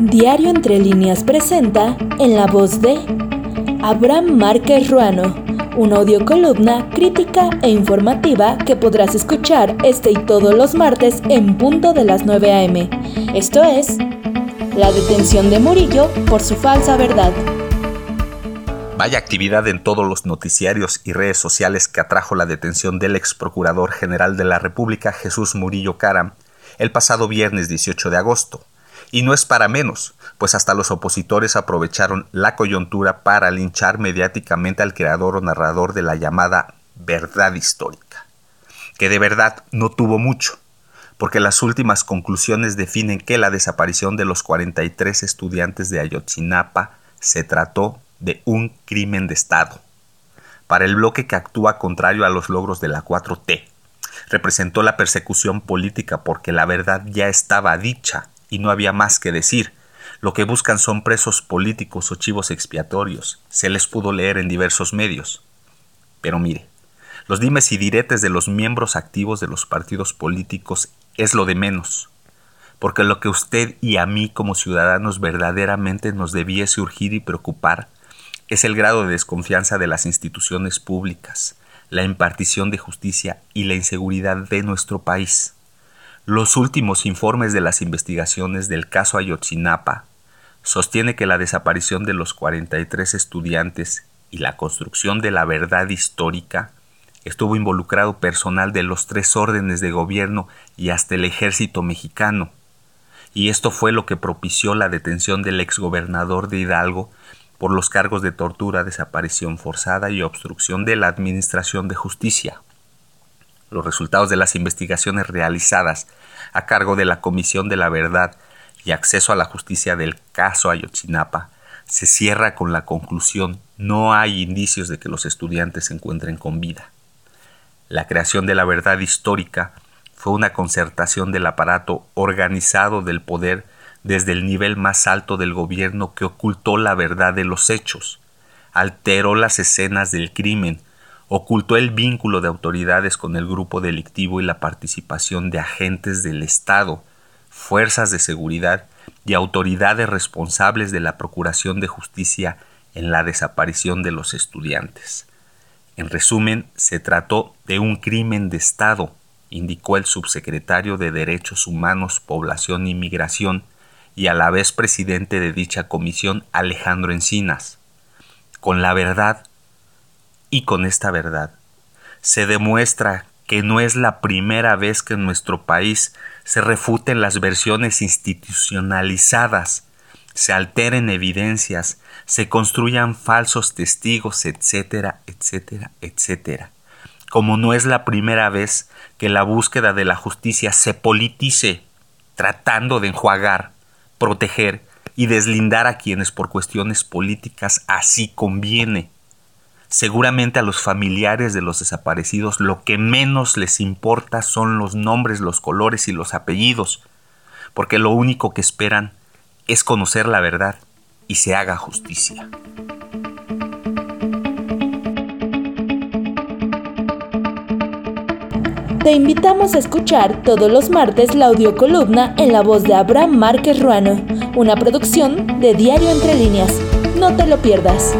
Diario Entre Líneas presenta en la voz de Abraham Márquez Ruano, una audiocolumna crítica e informativa que podrás escuchar este y todos los martes en punto de las 9 a.m. Esto es, la detención de Murillo por su falsa verdad. Vaya actividad en todos los noticiarios y redes sociales que atrajo la detención del ex procurador general de la República Jesús Murillo Caram el pasado viernes 18 de agosto y no es para menos, pues hasta los opositores aprovecharon la coyuntura para linchar mediáticamente al creador o narrador de la llamada verdad histórica, que de verdad no tuvo mucho, porque las últimas conclusiones definen que la desaparición de los 43 estudiantes de Ayotzinapa se trató de un crimen de Estado. Para el bloque que actúa contrario a los logros de la 4T, representó la persecución política porque la verdad ya estaba dicha y no había más que decir. Lo que buscan son presos políticos o chivos expiatorios. Se les pudo leer en diversos medios. Pero mire, los dimes y diretes de los miembros activos de los partidos políticos es lo de menos. Porque lo que usted y a mí como ciudadanos verdaderamente nos debiese urgir y preocupar es el grado de desconfianza de las instituciones públicas, la impartición de justicia y la inseguridad de nuestro país. Los últimos informes de las investigaciones del caso Ayotzinapa sostiene que la desaparición de los 43 estudiantes y la construcción de la verdad histórica estuvo involucrado personal de los tres órdenes de gobierno y hasta el ejército mexicano. Y esto fue lo que propició la detención del exgobernador de Hidalgo por los cargos de tortura, desaparición forzada y obstrucción de la Administración de Justicia. Los resultados de las investigaciones realizadas a cargo de la Comisión de la Verdad y Acceso a la Justicia del caso Ayotzinapa se cierra con la conclusión no hay indicios de que los estudiantes se encuentren con vida. La creación de la verdad histórica fue una concertación del aparato organizado del poder desde el nivel más alto del gobierno que ocultó la verdad de los hechos, alteró las escenas del crimen, ocultó el vínculo de autoridades con el grupo delictivo y la participación de agentes del Estado, fuerzas de seguridad y autoridades responsables de la Procuración de Justicia en la desaparición de los estudiantes. En resumen, se trató de un crimen de Estado, indicó el subsecretario de Derechos Humanos, Población y Migración y a la vez presidente de dicha comisión, Alejandro Encinas. Con la verdad y con esta verdad se demuestra que no es la primera vez que en nuestro país se refuten las versiones institucionalizadas, se alteren evidencias, se construyan falsos testigos, etcétera, etcétera, etcétera. Como no es la primera vez que la búsqueda de la justicia se politice, tratando de enjuagar, proteger y deslindar a quienes por cuestiones políticas así conviene Seguramente a los familiares de los desaparecidos lo que menos les importa son los nombres, los colores y los apellidos, porque lo único que esperan es conocer la verdad y se haga justicia. Te invitamos a escuchar todos los martes la audiocolumna en la voz de Abraham Márquez Ruano, una producción de Diario Entre Líneas. No te lo pierdas.